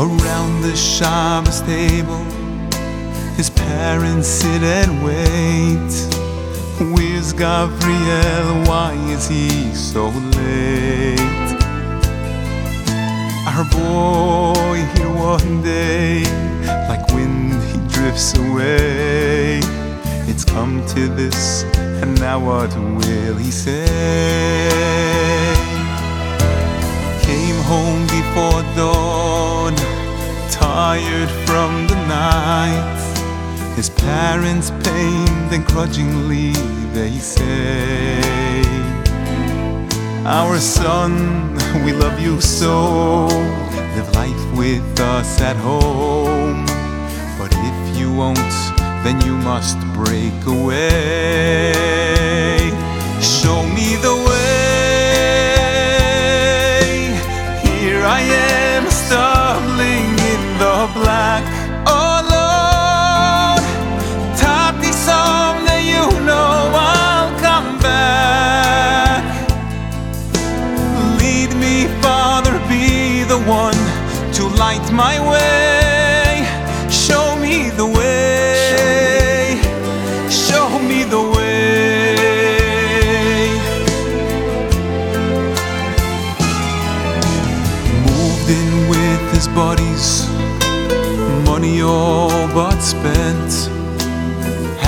Around the Shabbos table, his parents sit and wait. Where's Gabriel? Why is he so late? Our boy here one day, like wind, he drifts away. It's come to this, and now what will he say? Came home before dawn, tired from the night. His parents pained and grudgingly they say, Our son, we love you so. Live life with us at home. But if you won't, then you must break away. Show me the way. Light my way. Show me the way. Show me the way. Moved in with his buddies, money all but spent.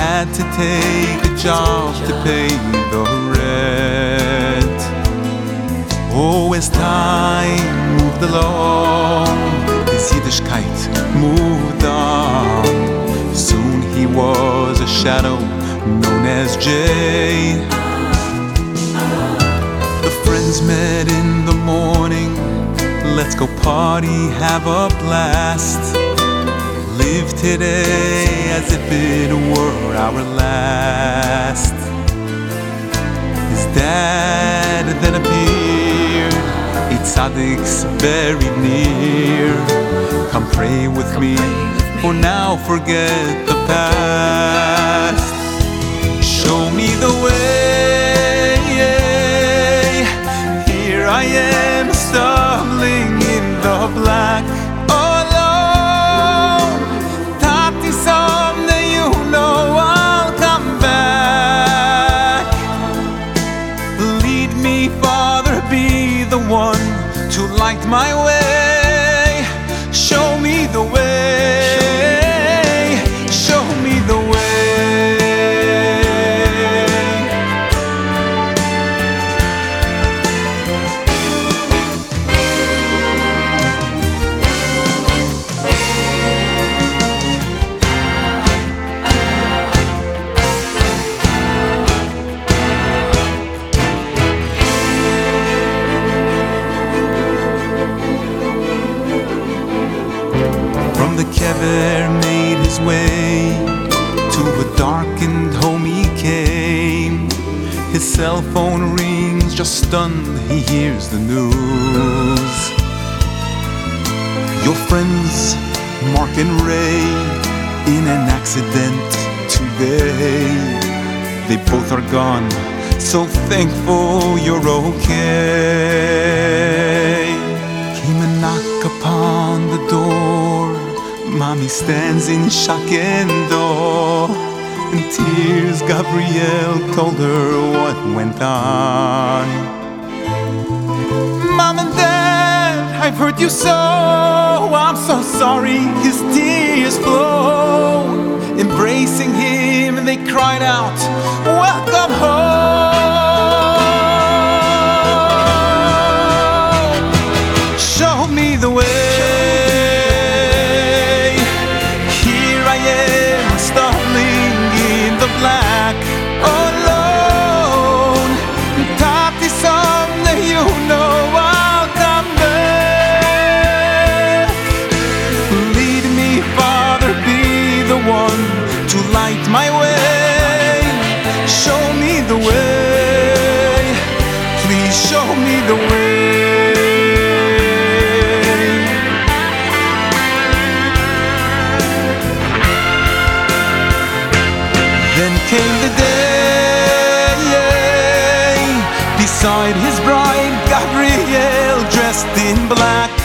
Had to take a job to pay the rent. Oh, as time moved along, his Yiddishkeit moved on. Soon he was a shadow known as Jay. The friends met in the morning. Let's go party, have a blast. Live today as if it were our last. His dad tzaddiks buried near. Come pray with me, for now forget the past. Show me the way. My way. Cell phone rings, just stunned, he hears the news. Your friends, Mark and Ray, in an accident today. They both are gone, so thankful you're okay. Came a knock upon the door. Mommy stands in shock and awe. In tears, Gabrielle told her what went on. Mom and Dad, I've hurt you so. I'm so sorry. His tears flow. Embracing him, and they cried out, beside his bride Gabrielle dressed in black